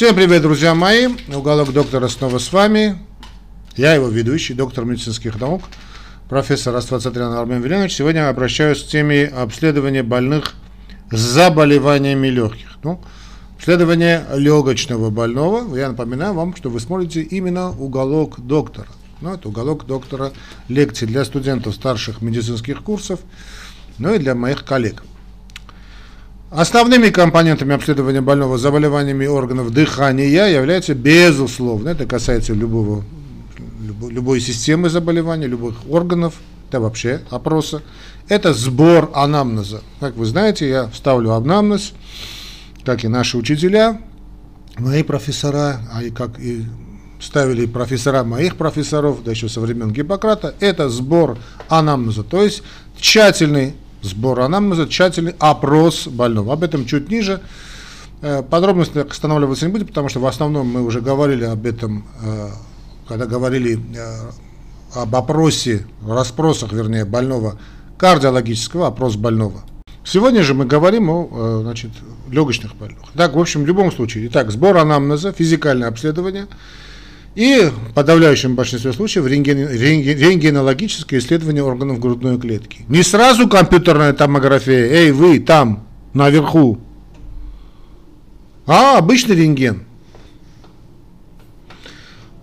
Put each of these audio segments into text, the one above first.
Всем привет, друзья мои. Уголок доктора снова с вами. Я его ведущий, доктор медицинских наук, профессор Аствацатрян Армен Веленович. Сегодня я обращаюсь к теме обследования больных с заболеваниями легких. Ну, обследование легочного больного. Я напоминаю вам, что вы смотрите именно уголок доктора. Ну, это уголок доктора лекций для студентов старших медицинских курсов, ну и для моих коллег. Основными компонентами обследования больного заболеваниями органов дыхания являются, безусловно, это касается любого, любой, системы заболевания, любых органов, это вообще опроса, это сбор анамнеза. Как вы знаете, я вставлю анамнез, как и наши учителя, мои профессора, а и как и ставили профессора моих профессоров, да еще со времен Гиппократа, это сбор анамнеза, то есть тщательный сбор анамнеза, тщательный опрос больного. Об этом чуть ниже. Э, подробности останавливаться не будем, потому что в основном мы уже говорили об этом, э, когда говорили э, об опросе, расспросах, вернее, больного, кардиологического, опрос больного. Сегодня же мы говорим о значит, легочных больных. Так, в общем, в любом случае, итак, сбор анамнеза, физикальное обследование – и в подавляющем большинстве случаев рентген, рентген, рентгенологическое исследование органов грудной клетки. Не сразу компьютерная томография, эй, вы там, наверху, а обычный рентген.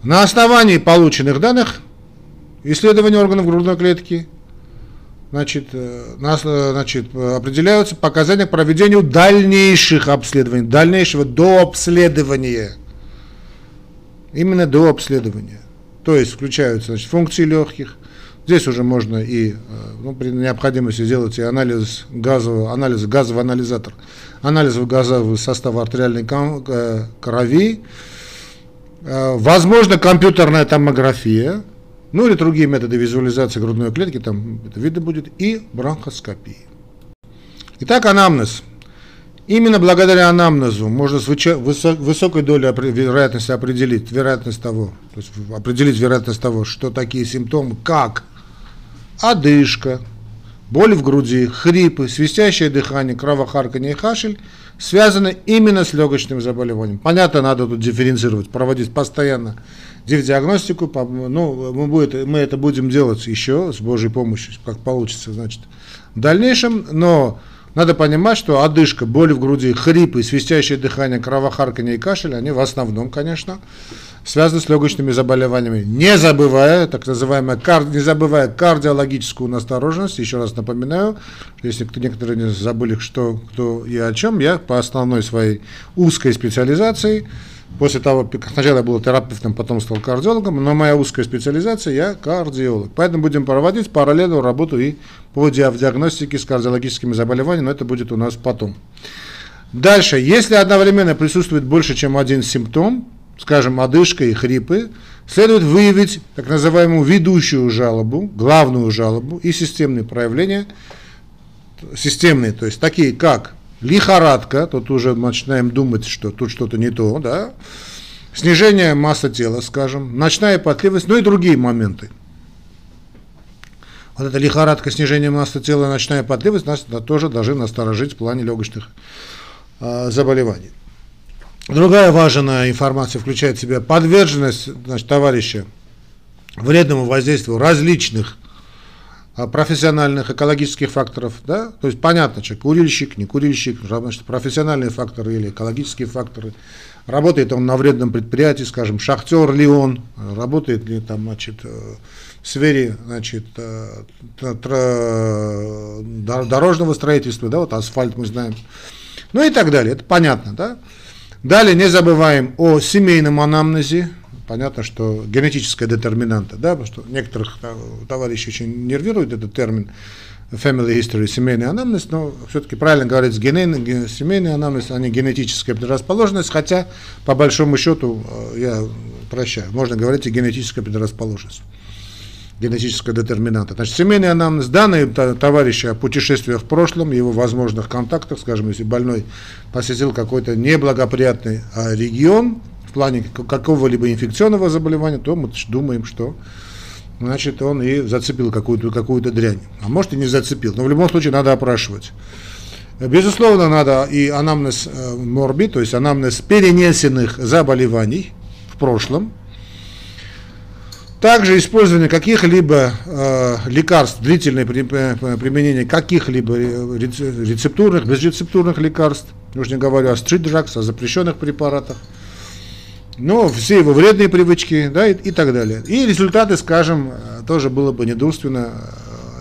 На основании полученных данных исследования органов грудной клетки значит, э, нас, значит, определяются показания к проведению дальнейших обследований, дальнейшего дообследования – именно до обследования. То есть включаются значит, функции легких. Здесь уже можно и э, ну, при необходимости сделать и анализ газового, анализ, газовый анализатор, анализ газового состава артериальной э, крови, э, возможно компьютерная томография, ну или другие методы визуализации грудной клетки, там это видно будет, и бронхоскопия. Итак, анамнез. Именно благодаря анамнезу можно с высокой долей вероятности определить вероятность того, то есть определить вероятность того, что такие симптомы, как одышка, боль в груди, хрипы, свистящее дыхание, кровохарканье и кашель связаны именно с легочным заболеванием. Понятно, надо тут дифференцировать, проводить постоянно диагностику, ну, мы, будет, мы это будем делать еще с Божьей помощью, как получится, значит, в дальнейшем, но надо понимать, что одышка, боль в груди, хрипы, свистящее дыхание, кровохарканье и кашель, они в основном, конечно, связаны с легочными заболеваниями. Не забывая, так называемая, не забывая кардиологическую настороженность, еще раз напоминаю, если кто, некоторые не забыли, что, кто и о чем, я по основной своей узкой специализации – После того, сначала я был терапевтом, потом стал кардиологом, но моя узкая специализация, я кардиолог. Поэтому будем проводить параллельную работу и по диагностике с кардиологическими заболеваниями, но это будет у нас потом. Дальше, если одновременно присутствует больше, чем один симптом, скажем, одышка и хрипы, следует выявить так называемую ведущую жалобу, главную жалобу и системные проявления, системные, то есть такие как лихорадка, тут уже начинаем думать, что тут что-то не то, да, снижение массы тела, скажем, ночная потливость, ну и другие моменты. Вот эта лихорадка, снижение массы тела, ночная потливость нас тоже должны насторожить в плане легочных э, заболеваний. Другая важная информация включает в себя подверженность значит, товарища вредному воздействию различных профессиональных экологических факторов, да, то есть понятно, что курильщик, не курильщик, значит, профессиональные факторы или экологические факторы, работает он на вредном предприятии, скажем, шахтер ли он, работает ли там, значит, э, в сфере, значит, э, дорожного строительства, да, вот асфальт мы знаем, ну и так далее, это понятно, да. Далее не забываем о семейном анамнезе, понятно, что генетическая детерминанта, да, потому что некоторых товарищей очень нервирует этот термин family history, семейный анамнез, но все-таки правильно говорить генейный, семейный анамнез, а не генетическая предрасположенность, хотя по большому счету э, я прощаю, можно говорить и генетическая предрасположенность генетическая детерминанта. Значит, семейный анамнез, данные товарища о путешествиях в прошлом, его возможных контактах, скажем, если больной посетил какой-то неблагоприятный а, регион, плане какого-либо инфекционного заболевания, то мы думаем, что значит, он и зацепил какую-то какую дрянь. А может и не зацепил. Но в любом случае надо опрашивать. Безусловно, надо и анамнез э, морби, то есть анамнез перенесенных заболеваний в прошлом. Также использование каких-либо э, лекарств, длительное применение каких-либо рецептурных, безрецептурных лекарств, уже не говорю о drugs, о запрещенных препаратах, но все его вредные привычки, да, и, и так далее. И результаты, скажем, э, тоже было бы недурственно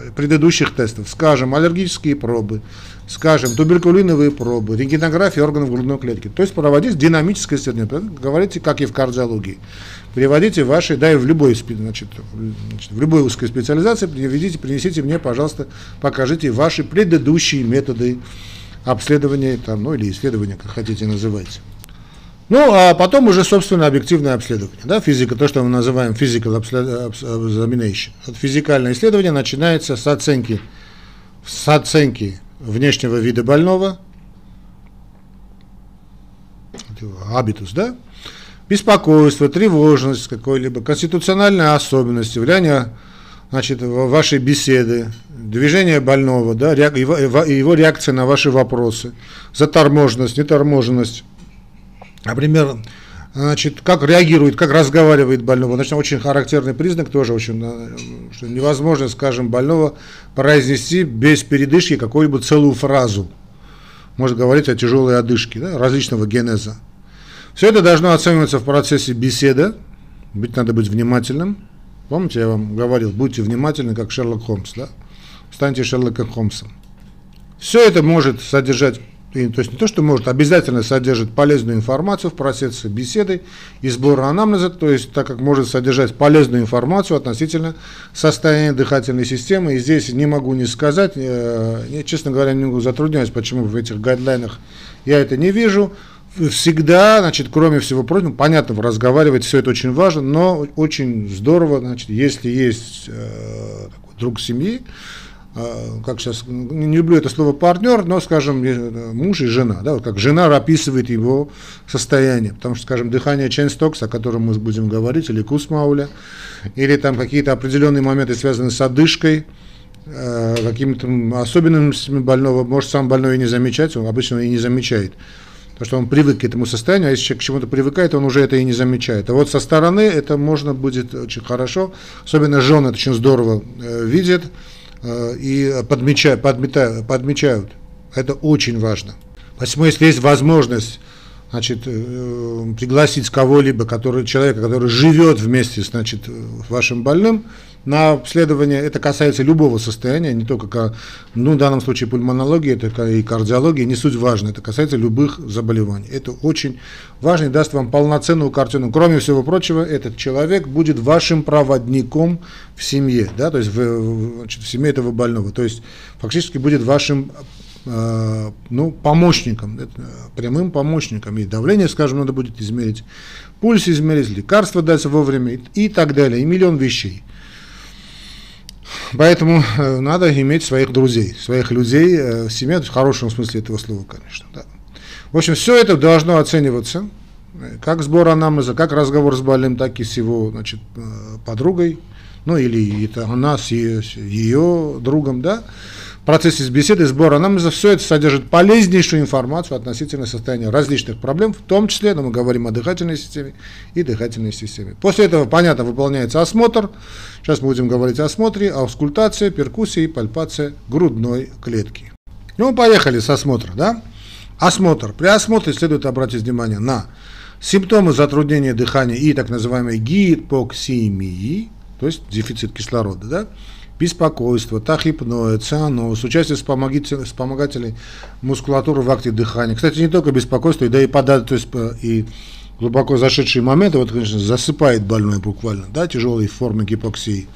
э, предыдущих тестов, скажем, аллергические пробы, скажем, туберкулиновые пробы, рентгенография органов грудной клетки. То есть проводить динамическое исследование. Говорите, как и в кардиологии. Переводите ваши, да и в любой, значит, в любой узкой специализации, приведите, принесите мне, пожалуйста, покажите ваши предыдущие методы обследования, там, ну или исследования, как хотите называть. Ну, а потом уже, собственно, объективное обследование. Да, физика, то, что мы называем physical examination. Физикальное исследование начинается с оценки, с оценки внешнего вида больного, абитус, да, беспокойство, тревожность какой-либо, конституциональная особенность, влияние значит, вашей беседы, движение больного, да, его, его реакция на ваши вопросы, заторможенность, неторможенность, например, значит, как реагирует, как разговаривает больного. Значит, очень характерный признак, тоже очень, э, что невозможно, скажем, больного произнести без передышки какую-либо целую фразу. Может говорить о тяжелой одышке, да, различного генеза. Все это должно оцениваться в процессе беседы, быть надо быть внимательным. Помните, я вам говорил, будьте внимательны, как Шерлок Холмс, да? Станьте Шерлоком Холмсом. Все это может содержать, то есть не то, что может, обязательно содержит полезную информацию в процессе беседы и сбора анамнеза, то есть так как может содержать полезную информацию относительно состояния дыхательной системы. И здесь не могу не сказать, э, честно говоря, немного затрудняюсь, почему в этих гайдлайнах я это не вижу всегда, значит, кроме всего прочего, понятно, разговаривать, все это очень важно, но очень здорово, значит, если есть э, друг семьи, как сейчас, не люблю это слово партнер, но, скажем, э, муж и жена, да, вот как жена описывает его состояние, потому что, скажем, дыхание Ченстокс, о котором мы будем говорить, или Кусмауля, или там какие-то определенные моменты, связанные с одышкой, э, какими-то особенностями больного, может сам больной и не замечать, он обычно и не замечает, Потому что он привык к этому состоянию, а если человек к чему-то привыкает, он уже это и не замечает. А вот со стороны это можно будет очень хорошо, особенно жены это очень здорово э, видят. э, и подмечают, подметают, подмечают. Это очень важно. Поэтому если есть возможность значит, э, пригласить кого-либо, который, человека, который живет вместе значит, с вашим больным, на обследование, это касается любого состояния, не только, ну, в данном случае пульмонологии, это и кардиологии, не суть важно, это касается любых заболеваний. Это очень важно и даст вам полноценную картину. Кроме всего прочего, этот человек будет вашим проводником в семье, да, то есть в, значит, в семье этого больного, то есть фактически будет вашим э, ну, помощником, прямым помощником. И давление, скажем, надо будет измерить, пульс измерить, лекарства дать вовремя и так далее, и миллион вещей. Поэтому э, надо иметь своих друзей, своих людей э, в семье, в хорошем смысле этого слова, конечно. Да. В общем, все это должно оцениваться, э, как сбор анамнеза, как разговор с больным, так и с его значит, подругой, ну или это она с ее, с ее другом, да процессе беседы, сбора анамнеза, все это содержит полезнейшую информацию относительно состояния различных проблем, в том числе, но мы говорим о дыхательной системе и дыхательной системе. После этого, понятно, выполняется осмотр. Сейчас мы будем говорить о осмотре, аускультация, перкуссия и пальпация грудной клетки. Ну, поехали с осмотра, да? Осмотр. При осмотре следует обратить внимание на симптомы затруднения дыхания и так называемой гипоксимии, то есть дефицит кислорода, да? Беспокойство, тахипноид, цианоз, участие вспомогателей мускулатуры в акте дыхания. Кстати, не только беспокойство, да и подать, то есть и глубоко зашедшие моменты, вот, конечно, засыпает больной буквально, да, тяжелые формы гипоксии.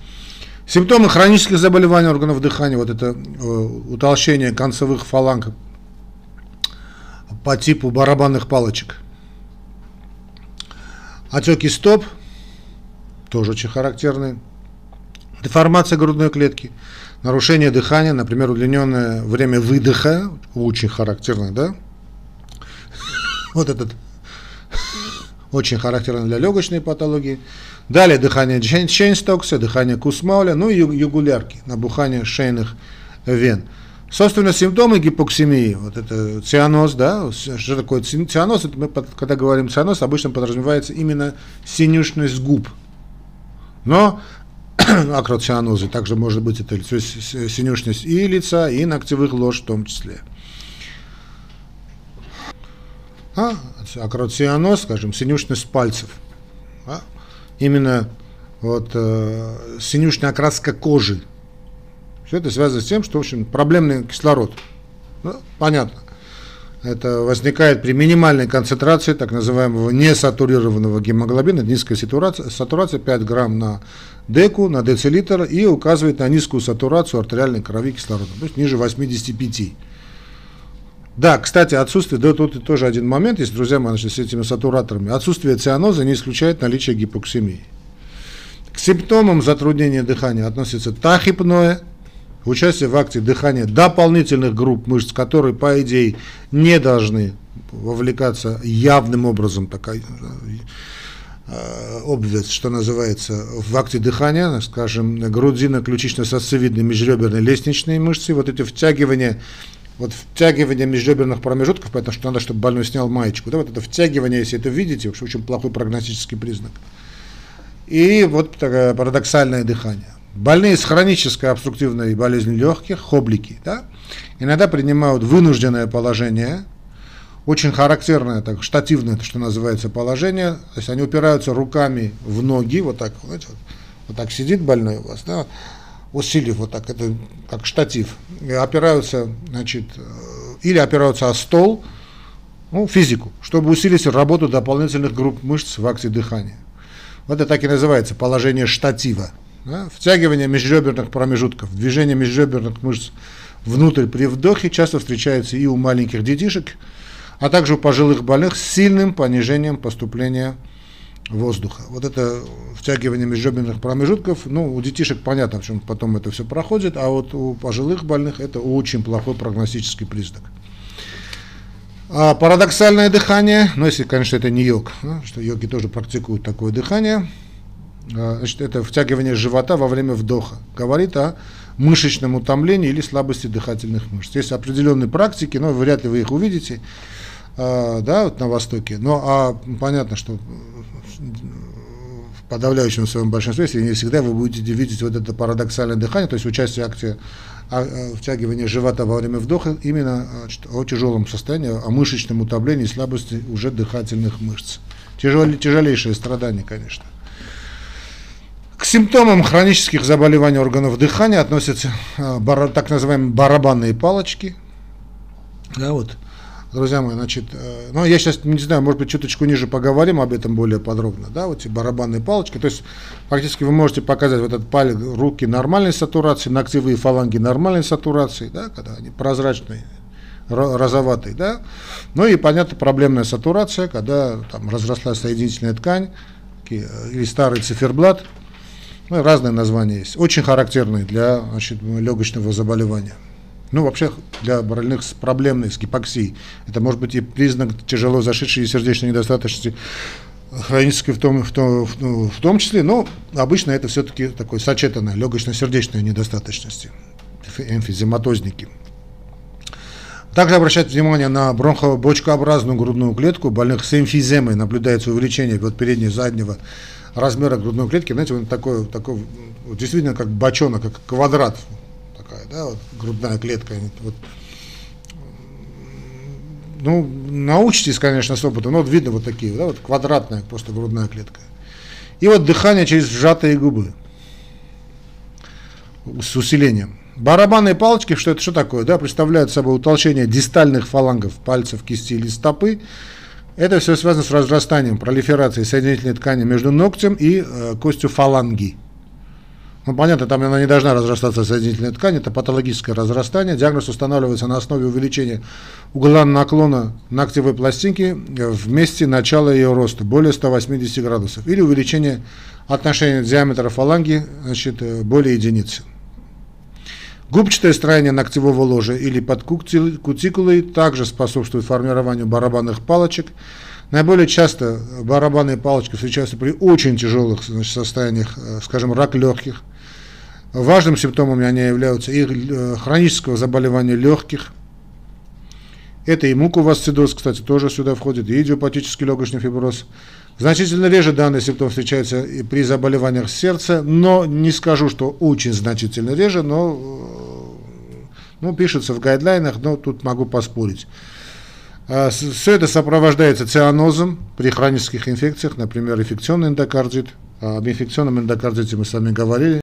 Симптомы хронических заболеваний органов дыхания, вот это э, утолщение концевых фаланг по типу барабанных палочек. Отеки стоп, тоже очень характерные деформация грудной клетки, нарушение дыхания, например, удлиненное время выдоха, очень характерно, да? Вот этот очень характерно для легочной патологии. Далее дыхание Чейна-Стокса, дыхание Куссмауля, ну и югулярки, набухание шейных вен. Собственно, симптомы гипоксемии, вот это цианоз, да, что такое цианоз, это мы, когда говорим цианоз, обычно подразумевается именно синюшность губ. Но акроцианозы также может быть это синюшность и лица, и ногтевых лож в том числе. А, акроцианоз, скажем, синюшность пальцев. А, именно вот э, синюшная окраска кожи, все это связано с тем, что, в общем, проблемный кислород. Ну, понятно. Это возникает при минимальной концентрации так называемого несатурированного гемоглобина, низкая сатурация, сатурация 5 грамм на деку, на децилитр, и указывает на низкую сатурацию артериальной крови кислорода, то есть ниже 85. Да, кстати, отсутствие, да, тут тоже один момент есть, друзья мои, значит, с этими сатураторами. Отсутствие цианоза не исключает наличие гипоксемии. К симптомам затруднения дыхания относятся тахипное, участие в акте дыхания дополнительных групп мышц, которые, по идее, не должны вовлекаться явным образом, такая э, обвес, что называется, в акте дыхания, скажем, грудино-ключично-сосцевидные межреберные лестничные мышцы, вот эти втягивания, вот втягивание межреберных промежутков, потому что надо, чтобы больной снял маечку, да, вот это втягивание, если это видите, очень плохой прогностический признак. И вот такое парадоксальное дыхание. Больные с хронической обструктивной болезнью легких, хоблики, да, иногда принимают вынужденное положение, очень характерное, так, штативное, то, что называется, положение, то есть они упираются руками в ноги, вот так, знаете, вот, вот так сидит больной у вас, да, усилив вот так, это как штатив, и опираются, значит, э, или опираются о стол, ну, физику, чтобы усилить работу дополнительных групп мышц в акте дыхания. Вот это так и называется положение штатива. Да? Втягивание межреберных промежутков, движение межреберных мышц внутрь при вдохе часто встречается и у маленьких детишек, а также у пожилых больных с сильным понижением поступления воздуха. Вот это втягивание межреберных промежутков, ну, у детишек понятно, в чем потом это все проходит, а вот у пожилых больных это очень плохой прогностический признак. А парадоксальное дыхание, ну, если, конечно, это не йог, да, что йоги тоже практикуют такое дыхание – значит, это втягивание живота во время вдоха. Говорит о мышечном утомлении или слабости дыхательных мышц. Есть определенные практики, но вряд ли вы их увидите, а, да, вот на Востоке. Но а, понятно, что в подавляющем своем большинстве, если не всегда вы будете видеть вот это парадоксальное дыхание, то есть участие акции втягивания живота во время вдоха именно о тяжелом состоянии, о мышечном утомлении и слабости уже дыхательных мышц. Тяжел, тяжелейшее страдание, конечно. К симптомам хронических заболеваний органов дыхания относятся э, так называемые барабанные палочки. Да, вот, друзья мои, значит, э, ну, я сейчас, не знаю, может быть, чуточку ниже поговорим об этом более подробно, да, вот эти барабанные палочки, то есть, фактически вы можете показать вот этот палец, руки нормальной сатурации, ногтевые фаланги нормальной сатурации, да, когда они прозрачные, розоватые, да, ну и, понятно, проблемная сатурация, когда там разрослась соединительная ткань, э, или старый циферблат, ну, разные названия есть. Очень характерные для значит, легочного заболевания. Ну, вообще, для больных с проблемной, с гипоксией. Это может быть и признак тяжело зашедшей сердечной недостаточности, хронической в том, в том, в, ну, в том числе, но обычно это все-таки такой сочетанная легочно-сердечная недостаточности, эмфизематозники. Также обращать внимание на бронхобочкообразную грудную клетку. Больных с эмфиземой наблюдается увеличение вот переднего заднего размера грудной клетки, знаете, он такой, такой вот действительно как бочонок, как квадрат, такая, да, вот грудная клетка. Вот. Ну, научитесь, конечно, с опытом, но вот видно вот такие, да, вот квадратная просто грудная клетка. И вот дыхание через сжатые губы с усилением. Барабанные палочки, что это что такое? Да, представляют собой утолщение дистальных фалангов пальцев, кисти или стопы, это все связано с разрастанием, пролиферацией соединительной ткани между ногтем и э, костью фаланги. Ну, понятно, там она не должна разрастаться соединительная ткань, это патологическое разрастание. Диагноз устанавливается на основе увеличения угла наклона ногтевой пластинки в месте начала ее роста, более 180 градусов, или увеличение отношения диаметра фаланги значит, э, более единицы. Губчатое строение ногтевого ложа или под кутикулой также способствует формированию барабанных палочек. Наиболее часто барабанные палочки встречаются при очень тяжелых значит, состояниях, э, скажем, рак легких, Важным симптомами они являются и э, хронического заболевания легких, это и муковасцидоз, кстати, тоже сюда входит, и идиопатический легочный фиброз. Значительно реже данный симптом встречается и при заболеваниях сердца, но не скажу, что очень значительно реже, но ну, пишется в гайдлайнах, но тут могу поспорить. А, Все это сопровождается цианозом при хронических инфекциях, например, инфекционный эндокардит. А, об инфекционном эндокардите мы с вами говорили.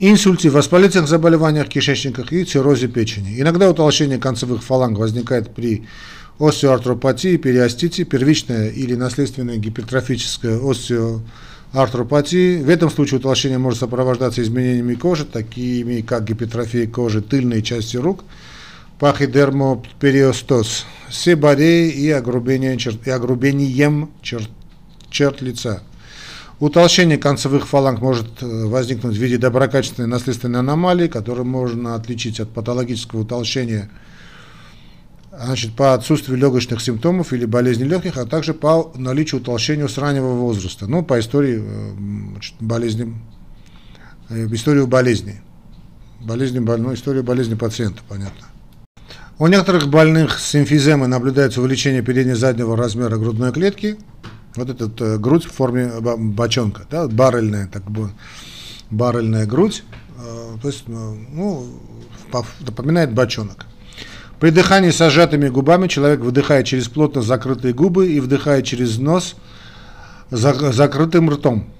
Инсульте, воспалительных заболеваниях кишечника и циррозе печени. Иногда утолщение концевых фаланг возникает при остеоартропатии, периостите, первичная или наследственная гипертрофическая остеоартропатии. В этом случае утолщение может сопровождаться изменениями кожи, такими как гипертрофия кожи тыльной части рук, пахидермопериостоз, себореи и, огрубение, и огрубением черт, черт лица. Утолщение концевых фаланг может э, возникнуть в виде доброкачественной наследственной аномалии, которую можно отличить от патологического утолщения значит, по отсутствию легочных симптомов или болезни легких, а также по наличию утолщения с раннего возраста. Ну, по истории э, значит, болезни, э, историю болезни. Болезни, ну, историю болезни пациента, понятно. У некоторых больных с эмфиземой наблюдается увеличение передне-заднего размера грудной клетки, вот этот э, грудь в форме бочонка, да, баррельная, так бы, баррельная грудь, э, то есть, э, ну, напоминает бочонок. При дыхании с сжатыми губами человек выдыхает через плотно закрытые губы и вдыхает через нос за, закрытым ртом.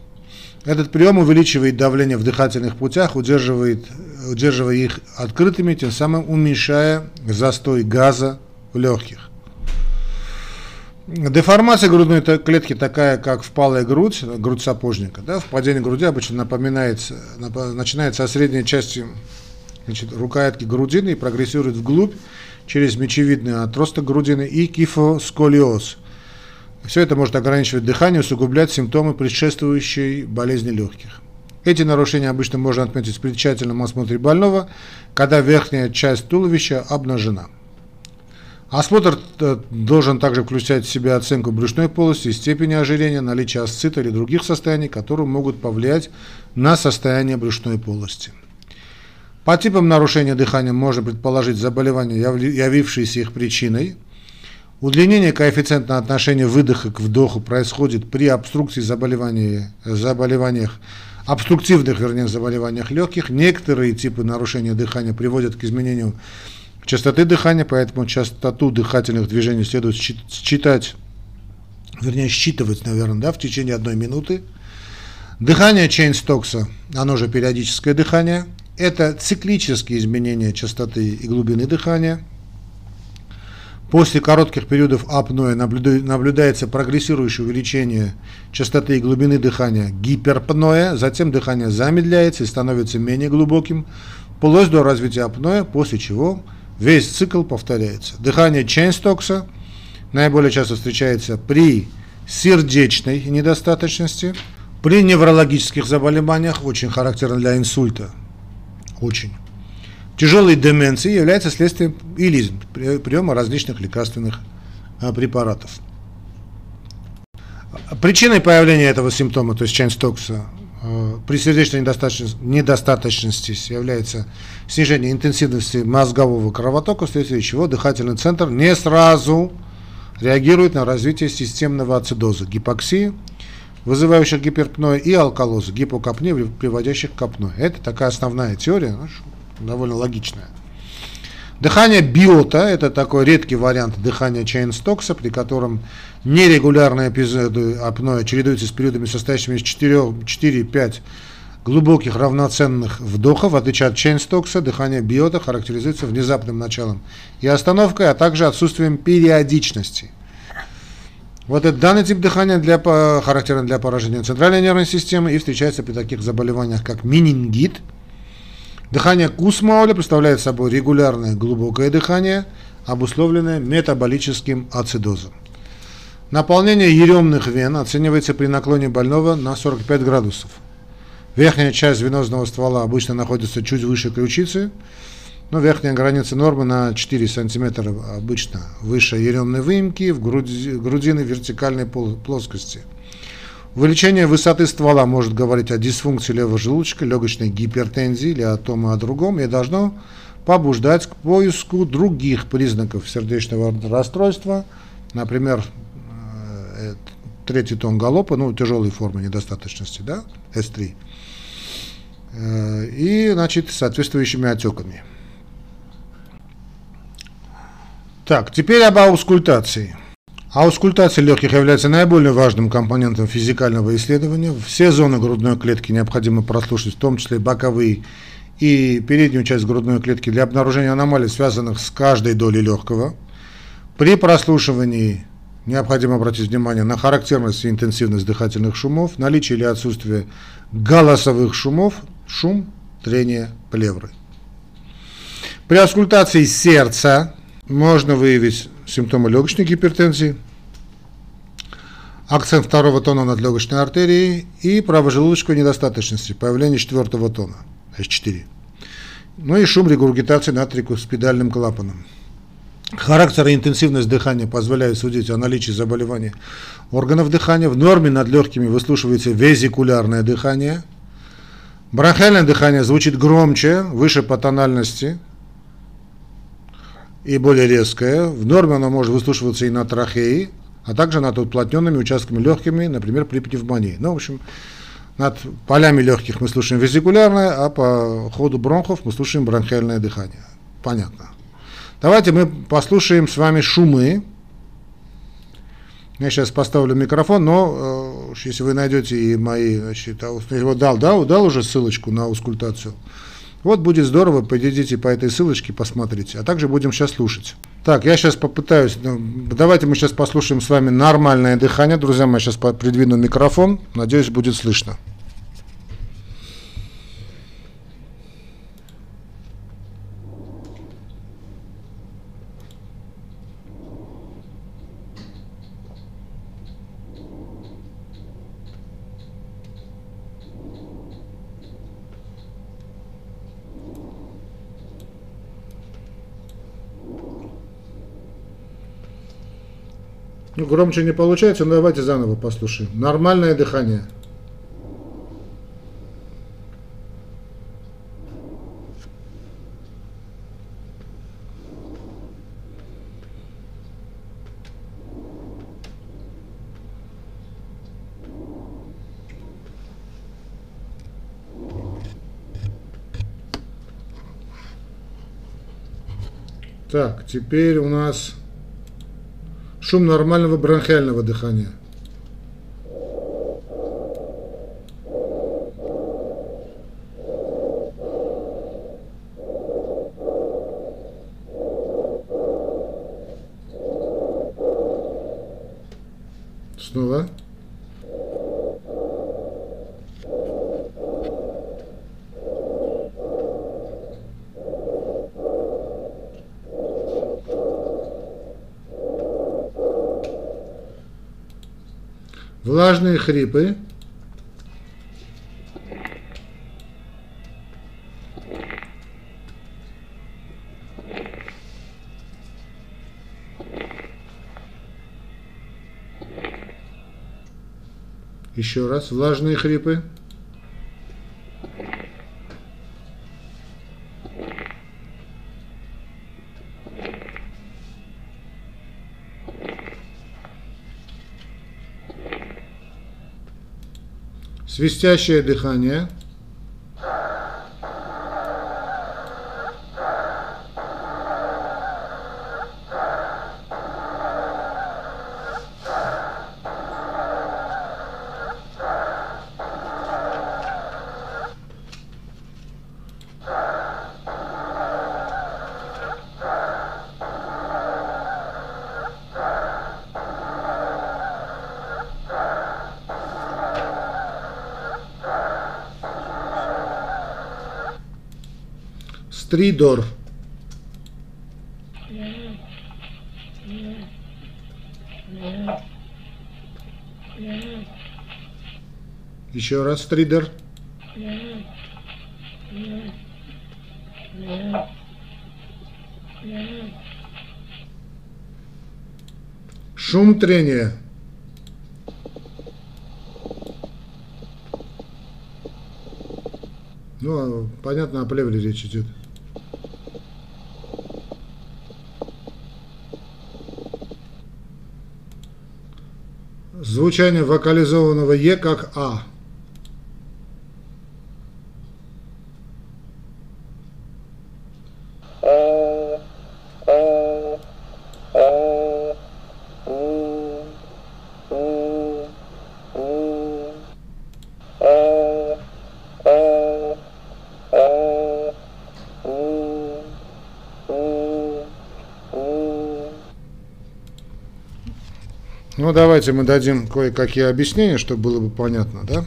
Этот прием увеличивает давление в дыхательных путях, удерживает, удерживая их открытыми, тем самым уменьшая застой газа в легких. Деформация грудной клетки такая, как впалая грудь, грудь сапожника. Да, впадение груди обычно напоминает, начинается со средней части значит, рукоятки грудины и прогрессирует вглубь через мечевидный отросток грудины и кифосколиоз. Все это может ограничивать дыхание, усугублять симптомы предшествующей болезни легких. Эти нарушения обычно можно отметить при тщательном осмотре больного, когда верхняя часть туловища обнажена. Осмотр э, должен также включать в себя оценку брюшной полости, степени ожирения, наличия асцита или других состояний, которые могут повлиять на состояние брюшной полости. По типам нарушения дыхания можно предположить заболевания, явившиеся их причиной. Удлинение коэффициента отношения выдоха к вдоху происходит при обструкции заболеваний, заболеваниях, обструктивных, вернее, заболеваниях легких. Некоторые типы нарушения дыхания приводят к изменению частоты дыхания, поэтому частоту дыхательных движений следует считать, вернее считывать, наверное, да, в течение одной минуты. Дыхание Чейна-Стокса, оно же периодическое дыхание, это циклические изменения частоты и глубины дыхания. После коротких периодов апноэ наблюдается прогрессирующее увеличение частоты и глубины дыхания гиперпноэ, затем дыхание замедляется и становится менее глубоким, вплоть до развития апноэ, после чего Весь цикл повторяется. Дыхание Чейна-Стокса наиболее часто встречается при сердечной недостаточности, при неврологических заболеваниях, очень характерно для инсульта, очень. Тяжелой деменции является следствием или приема различных лекарственных а, препаратов. Причиной появления этого симптома, то есть Чейна-Стокса, Э, при сердечной недостаточности, недостаточности является снижение интенсивности мозгового кровотока, вследствие чего дыхательный центр не сразу реагирует на развитие системного ацидоза, гипоксии, вызывающих гиперпноэ, и алкалоза, гипокапнии, приводящих к апноэ. Это такая основная теория, ну, довольно логичная. Дыхание Биота – это такой редкий вариант дыхания Чейна-Стокса, при котором нерегулярные эпизоды апноэ чередуются с периодами, состоящими из 4-5 глубоких равноценных вдохов. В отличие от Чейна-Стокса, дыхание Биота характеризуется внезапным началом и остановкой, а также отсутствием периодичности. Вот этот данный тип дыхания для, характерен для поражения центральной нервной системы и встречается при таких заболеваниях, как менингит – Дыхание Кусмауля представляет собой регулярное глубокое дыхание, обусловленное метаболическим ацидозом. Наполнение еремных вен оценивается при наклоне больного на 45 градусов. Верхняя часть венозного ствола обычно находится чуть выше ключицы, но верхняя граница нормы на 4 см обычно выше еремной выемки в груди, грудины вертикальной плоскости. Увеличение высоты ствола может говорить о дисфункции левого желудочка, легочной гипертензии или о том и о другом, и должно побуждать к поиску других признаков сердечного расстройства, например, э, третий тон галопа, ну, тяжелой формы недостаточности, да, S3, э, и, значит, соответствующими отеками. Так, теперь об аускультации. Аускультация легких является наиболее важным компонентом физикального исследования. Все зоны грудной клетки необходимо прослушать, в том числе боковые и переднюю часть грудной клетки для обнаружения аномалий, связанных с каждой долей легкого. При прослушивании необходимо обратить внимание на характерность и интенсивность дыхательных шумов, наличие или отсутствие голосовых шумов, шум, трение плевры. При аускультации сердца можно выявить симптомы легочной гипертензии, акцент второго тона над легочной артерией и правожелудочковой недостаточности, появление четвертого тона, H4. Ну и шум регургитации над трикуспидальным клапаном. Характер и интенсивность дыхания позволяют судить о наличии заболевания органов дыхания. В норме над легкими выслушивается везикулярное дыхание. Бронхиальное дыхание звучит громче, выше по тональности, и более резкое. В норме оно может выслушиваться и на трахеи, а также над уплотненными участками легкими, например, при пневмонии. Ну, в общем, над полями легких мы слушаем везикулярное, а по ходу бронхов мы слушаем бронхиальное дыхание. Понятно. Давайте мы послушаем с вами шумы. Я сейчас поставлю микрофон, но э, если вы найдете и мои, значит, я его дал, да, дал уже ссылочку на аускультацию. Вот будет здорово, подойдите по этой ссылочке, посмотрите. А также будем сейчас слушать. Так, я сейчас попытаюсь, ну, давайте мы сейчас послушаем с вами нормальное дыхание. Друзья мои, сейчас придвину микрофон, надеюсь, будет слышно. Ну, громче не получается, но давайте заново послушаем. Нормальное дыхание. Так, теперь у нас шум нормального бронхиального дыхания. Снова. Влажные хрипы, Еще раз, влажные хрипы. Свистящее дыхание. Стридор. Еще раз, Стридор. Шум трения. Ну, а, понятно, о плевре речь идет. Звучание вокализованного Е как А. Ну, давайте мы дадим кое-какие объяснения, чтобы было бы понятно, да?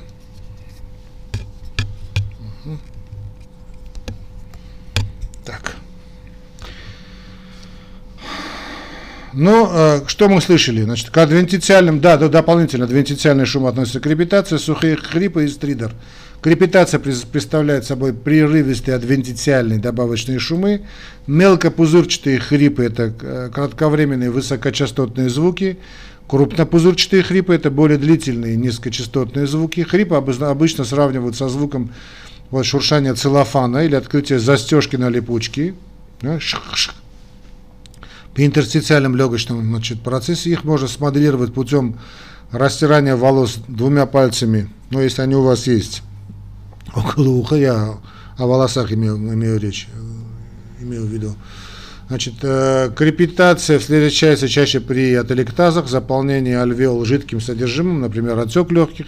Так. Ну, э, что мы слышали? Значит, к адвентициальным, да, да, дополнительно адвентициальный шум относится к репетации, сухие хрипы и стридер. Крепитация представляет собой прерывистые адвентициальные добавочные шумы. Мелкопузырчатые хрипы – это э, кратковременные высокочастотные звуки. Крупнопузырчатые хрипы – это более длительные низкочастотные звуки. Хрипы обычно сравнивают со звуком вот, шуршания целлофана или открытия застежки на липучке. Да? По интерстициальном легочном значит, процессе их можно смоделировать путем растирания волос двумя пальцами, ну, если они у вас есть, около уха, я о волосах имею, имею речь, имею в виду. Значит, э, крепитация встречается чаще при ателектазах, заполнении альвеол жидким содержимым, например, отек легких,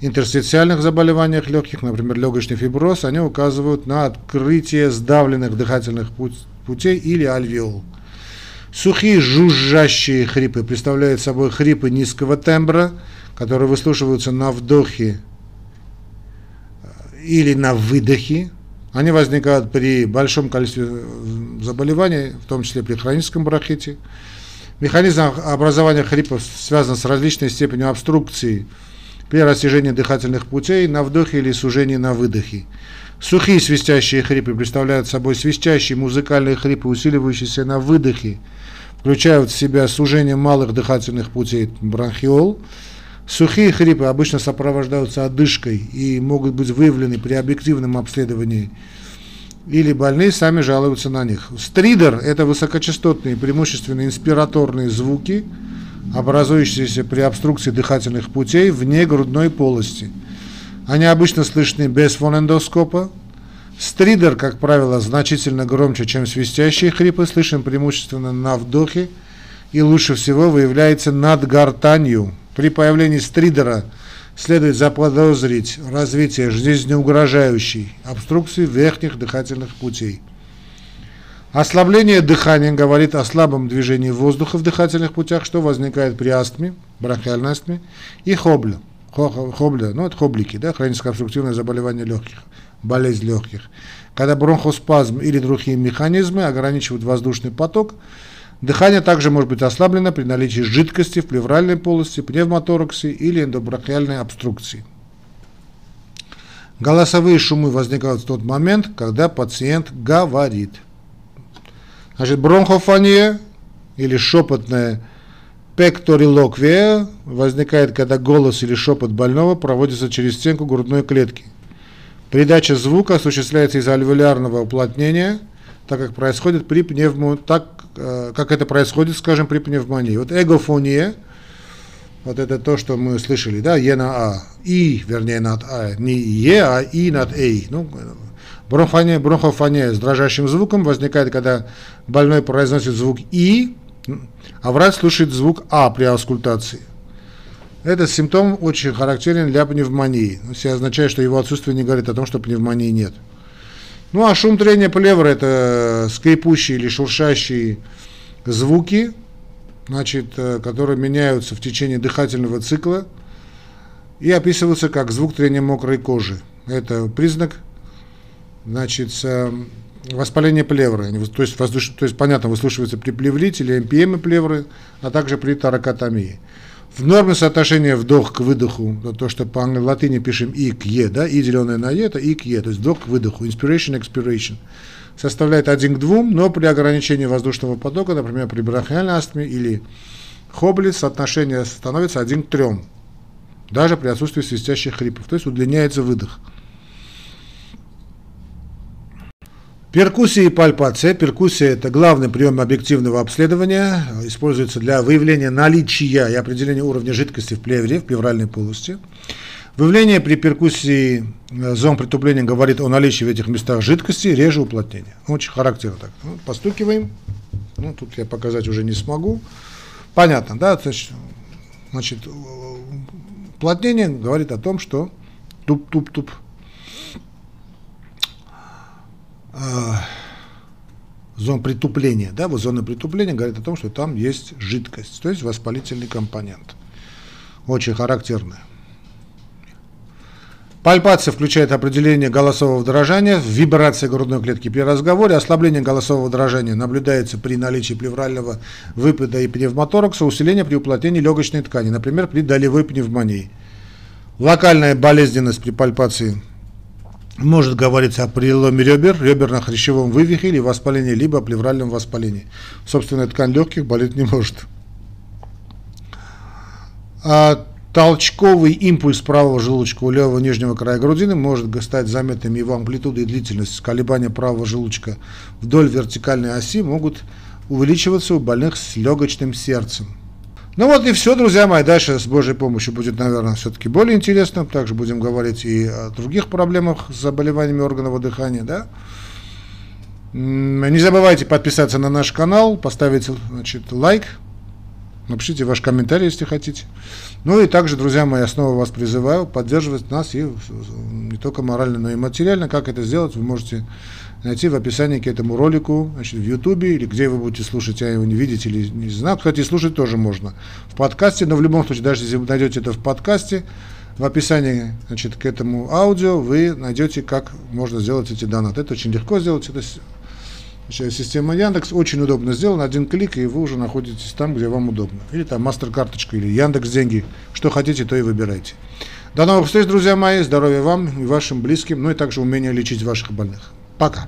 интерстициальных заболеваниях легких, например, легочный фиброз, они указывают на открытие сдавленных дыхательных путей или альвеол. Сухие жужжащие хрипы представляют собой хрипы низкого тембра, которые выслушиваются на вдохе э, или на выдохе, они возникают при большом количестве заболеваний, в том числе при хроническом бронхите. Механизм образования хрипов связан с различной степенью обструкции при растяжении дыхательных путей на вдохе или сужении на выдохе. Сухие свистящие хрипы представляют собой свистящие музыкальные хрипы, усиливающиеся на выдохе, включают в себя сужение малых дыхательных путей бронхиол, Сухие хрипы обычно сопровождаются одышкой и могут быть выявлены при объективном обследовании или больные сами жалуются на них. Стридер – это высокочастотные, преимущественно инспираторные звуки, образующиеся при обструкции дыхательных путей вне грудной полости. Они обычно слышны без фонендоскопа. Стридер, как правило, значительно громче, чем свистящие хрипы, слышен преимущественно на вдохе и лучше всего выявляется над гортанью, при появлении стридера следует заподозрить развитие жизнеугрожающей обструкции верхних дыхательных путей. Ослабление дыхания говорит о слабом движении воздуха в дыхательных путях, что возникает при астме, бронхиальной астме и хобле. Хобля, ну это хоблики, да, хроническое обструктивное заболевание легких, болезнь легких. Когда бронхоспазм или другие механизмы ограничивают воздушный поток, Дыхание также может быть ослаблено при наличии жидкости в плевральной полости, пневмотораксе или эндобрахиальной обструкции. Голосовые шумы возникают в тот момент, когда пациент говорит. Значит, бронхофония или шепотная пекторилоквия возникает, когда голос или шепот больного проводится через стенку грудной клетки. Передача звука осуществляется из альвеолярного уплотнения, так как происходит при пневмо, так как это происходит, скажем, при пневмонии. Вот эгофония, вот это то, что мы слышали, да, Е на А, И, вернее, над А, не Е, а И над Эй. Ну, бронхофония, бронхофония с дрожащим звуком возникает, когда больной произносит звук И, а врач слушает звук А при аускультации. Этот симптом очень характерен для пневмонии. Это означает, что его отсутствие не говорит о том, что пневмонии нет. Ну а шум трения плевры это скрипущие или шуршащие звуки, значит, э, которые меняются в течение дыхательного цикла и описываются как звук трения мокрой кожи. Это признак, значит, воспаления плевры. То есть, воздуш... то есть понятно, выслушивается при плеврите или МПМ плевры, а также при таракотомии. В норме соотношения вдох к выдоху, то, что по латыни пишем и к е, да, и деленное на е, это и к е, то есть вдох к выдоху, inspiration, expiration, составляет 1 к 2, но при ограничении воздушного потока, например, при бронхиальной астме или хобли, соотношение становится 1 к 3, даже при отсутствии свистящих хрипов, то есть удлиняется выдох. Перкуссия и пальпация. Перкуссия – это главный прием объективного обследования. Используется для выявления наличия и определения уровня жидкости в плевре, в плевральной полости. Выявление при перкуссии э, зон притупления говорит о наличии в этих местах жидкости, реже уплотнения. Очень характерно так. Ну, постукиваем. Ну, тут я показать уже не смогу. Понятно, да? Значит, значит уплотнение говорит о том, что туп-туп-туп А, зон притупления, да, вот зона притупления говорит о том, что там есть жидкость, то есть воспалительный компонент. Очень характерная. Пальпация включает определение голосового дрожания, вибрация грудной клетки при разговоре, ослабление голосового дрожания наблюдается при наличии плеврального выпада и пневмоторакса, усиление при уплотнении легочной ткани, например, при долевой пневмонии. Локальная болезненность при пальпации может говориться о переломе ребер, реберно-хрящевом вывихе или воспалении, либо плевральном воспалении. Собственная ткань легких болеть не может. А толчковый импульс правого желудочка у левого нижнего края грудины может стать заметным его амплитуда и длительность. Колебания правого желудочка вдоль вертикальной оси могут увеличиваться у больных с легочным сердцем. Ну вот и все, друзья мои. Дальше с Божьей помощью будет, наверное, все-таки более интересно. Также будем говорить и о других проблемах с заболеваниями органов дыхания, да. Не забывайте подписаться на наш канал, поставить значит, лайк, напишите ваш комментарий, если хотите. Ну и также, друзья мои, я снова вас призываю поддерживать нас и не только морально, но и материально. Как это сделать, вы можете найти в описании к этому ролику, значит, в Ютубе или где вы будете слушать, я его не видите или не знаю. Кстати, слушать тоже можно в подкасте, но в любом случае, даже если вы найдете это в подкасте, в описании значит, к этому аудио вы найдете, как можно сделать эти донаты. Это очень легко сделать. Это значит, система Яндекс очень удобно сделана. Один клик, и вы уже находитесь там, где вам удобно. Или там мастер-карточка, или Яндекс деньги. Что хотите, то и выбирайте. До новых встреч, друзья мои. Здоровья вам и вашим близким, ну и также умения лечить ваших больных. Пока.